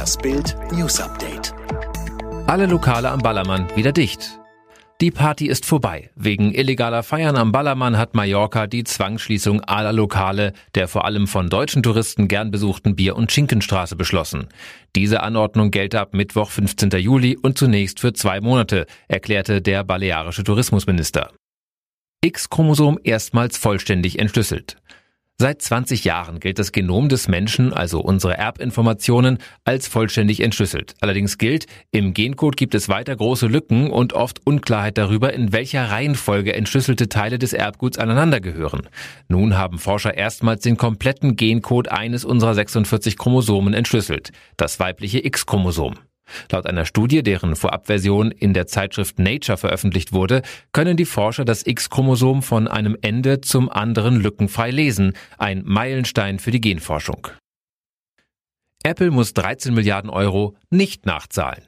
Das Bild News Update. Alle Lokale am Ballermann wieder dicht. Die Party ist vorbei. Wegen illegaler Feiern am Ballermann hat Mallorca die Zwangsschließung aller Lokale der vor allem von deutschen Touristen gern besuchten Bier- und Schinkenstraße beschlossen. Diese Anordnung gelte ab Mittwoch 15. Juli und zunächst für zwei Monate, erklärte der balearische Tourismusminister. X-Chromosom erstmals vollständig entschlüsselt. Seit 20 Jahren gilt das Genom des Menschen, also unsere Erbinformationen, als vollständig entschlüsselt. Allerdings gilt, im Gencode gibt es weiter große Lücken und oft Unklarheit darüber, in welcher Reihenfolge entschlüsselte Teile des Erbguts aneinandergehören. Nun haben Forscher erstmals den kompletten Gencode eines unserer 46 Chromosomen entschlüsselt, das weibliche X-Chromosom. Laut einer Studie, deren Vorabversion in der Zeitschrift Nature veröffentlicht wurde, können die Forscher das X-Chromosom von einem Ende zum anderen lückenfrei lesen, ein Meilenstein für die Genforschung. Apple muss 13 Milliarden Euro nicht nachzahlen.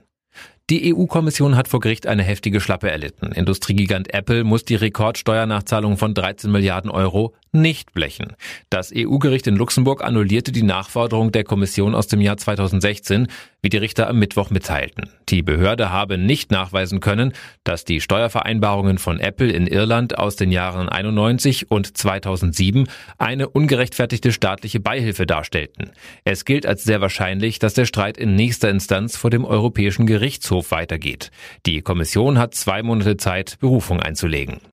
Die EU-Kommission hat vor Gericht eine heftige Schlappe erlitten. Industriegigant Apple muss die Rekordsteuernachzahlung von 13 Milliarden Euro nicht blechen. Das EU-Gericht in Luxemburg annullierte die Nachforderung der Kommission aus dem Jahr 2016, wie die Richter am Mittwoch mitteilten. Die Behörde habe nicht nachweisen können, dass die Steuervereinbarungen von Apple in Irland aus den Jahren 91 und 2007 eine ungerechtfertigte staatliche Beihilfe darstellten. Es gilt als sehr wahrscheinlich, dass der Streit in nächster Instanz vor dem Europäischen Gerichtshof weitergeht. Die Kommission hat zwei Monate Zeit, Berufung einzulegen.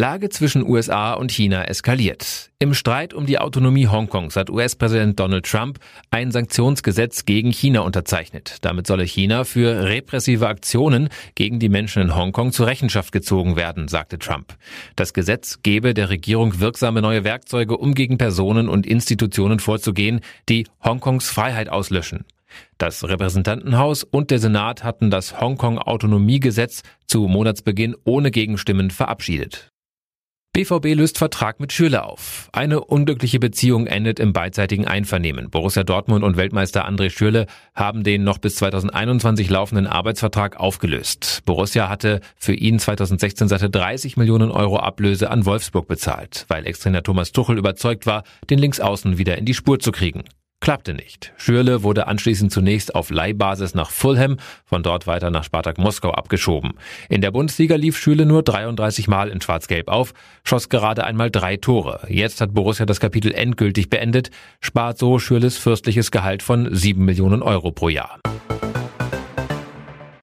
Lage zwischen USA und China eskaliert. Im Streit um die Autonomie Hongkongs hat US-Präsident Donald Trump ein Sanktionsgesetz gegen China unterzeichnet. Damit solle China für repressive Aktionen gegen die Menschen in Hongkong zur Rechenschaft gezogen werden, sagte Trump. Das Gesetz gebe der Regierung wirksame neue Werkzeuge, um gegen Personen und Institutionen vorzugehen, die Hongkongs Freiheit auslöschen. Das Repräsentantenhaus und der Senat hatten das Hongkong-Autonomiegesetz zu Monatsbeginn ohne Gegenstimmen verabschiedet. BVB löst Vertrag mit Schürle auf. Eine unglückliche Beziehung endet im beidseitigen Einvernehmen. Borussia Dortmund und Weltmeister André Schürle haben den noch bis 2021 laufenden Arbeitsvertrag aufgelöst. Borussia hatte für ihn 2016 satte 30 Millionen Euro Ablöse an Wolfsburg bezahlt, weil Ex-Trainer Thomas Tuchel überzeugt war, den Linksaußen wieder in die Spur zu kriegen. Klappte nicht. Schürle wurde anschließend zunächst auf Leihbasis nach Fulham, von dort weiter nach Spartak Moskau abgeschoben. In der Bundesliga lief Schürle nur 33 Mal in Schwarz-Gelb auf, schoss gerade einmal drei Tore. Jetzt hat Borussia das Kapitel endgültig beendet, spart so Schürles fürstliches Gehalt von 7 Millionen Euro pro Jahr.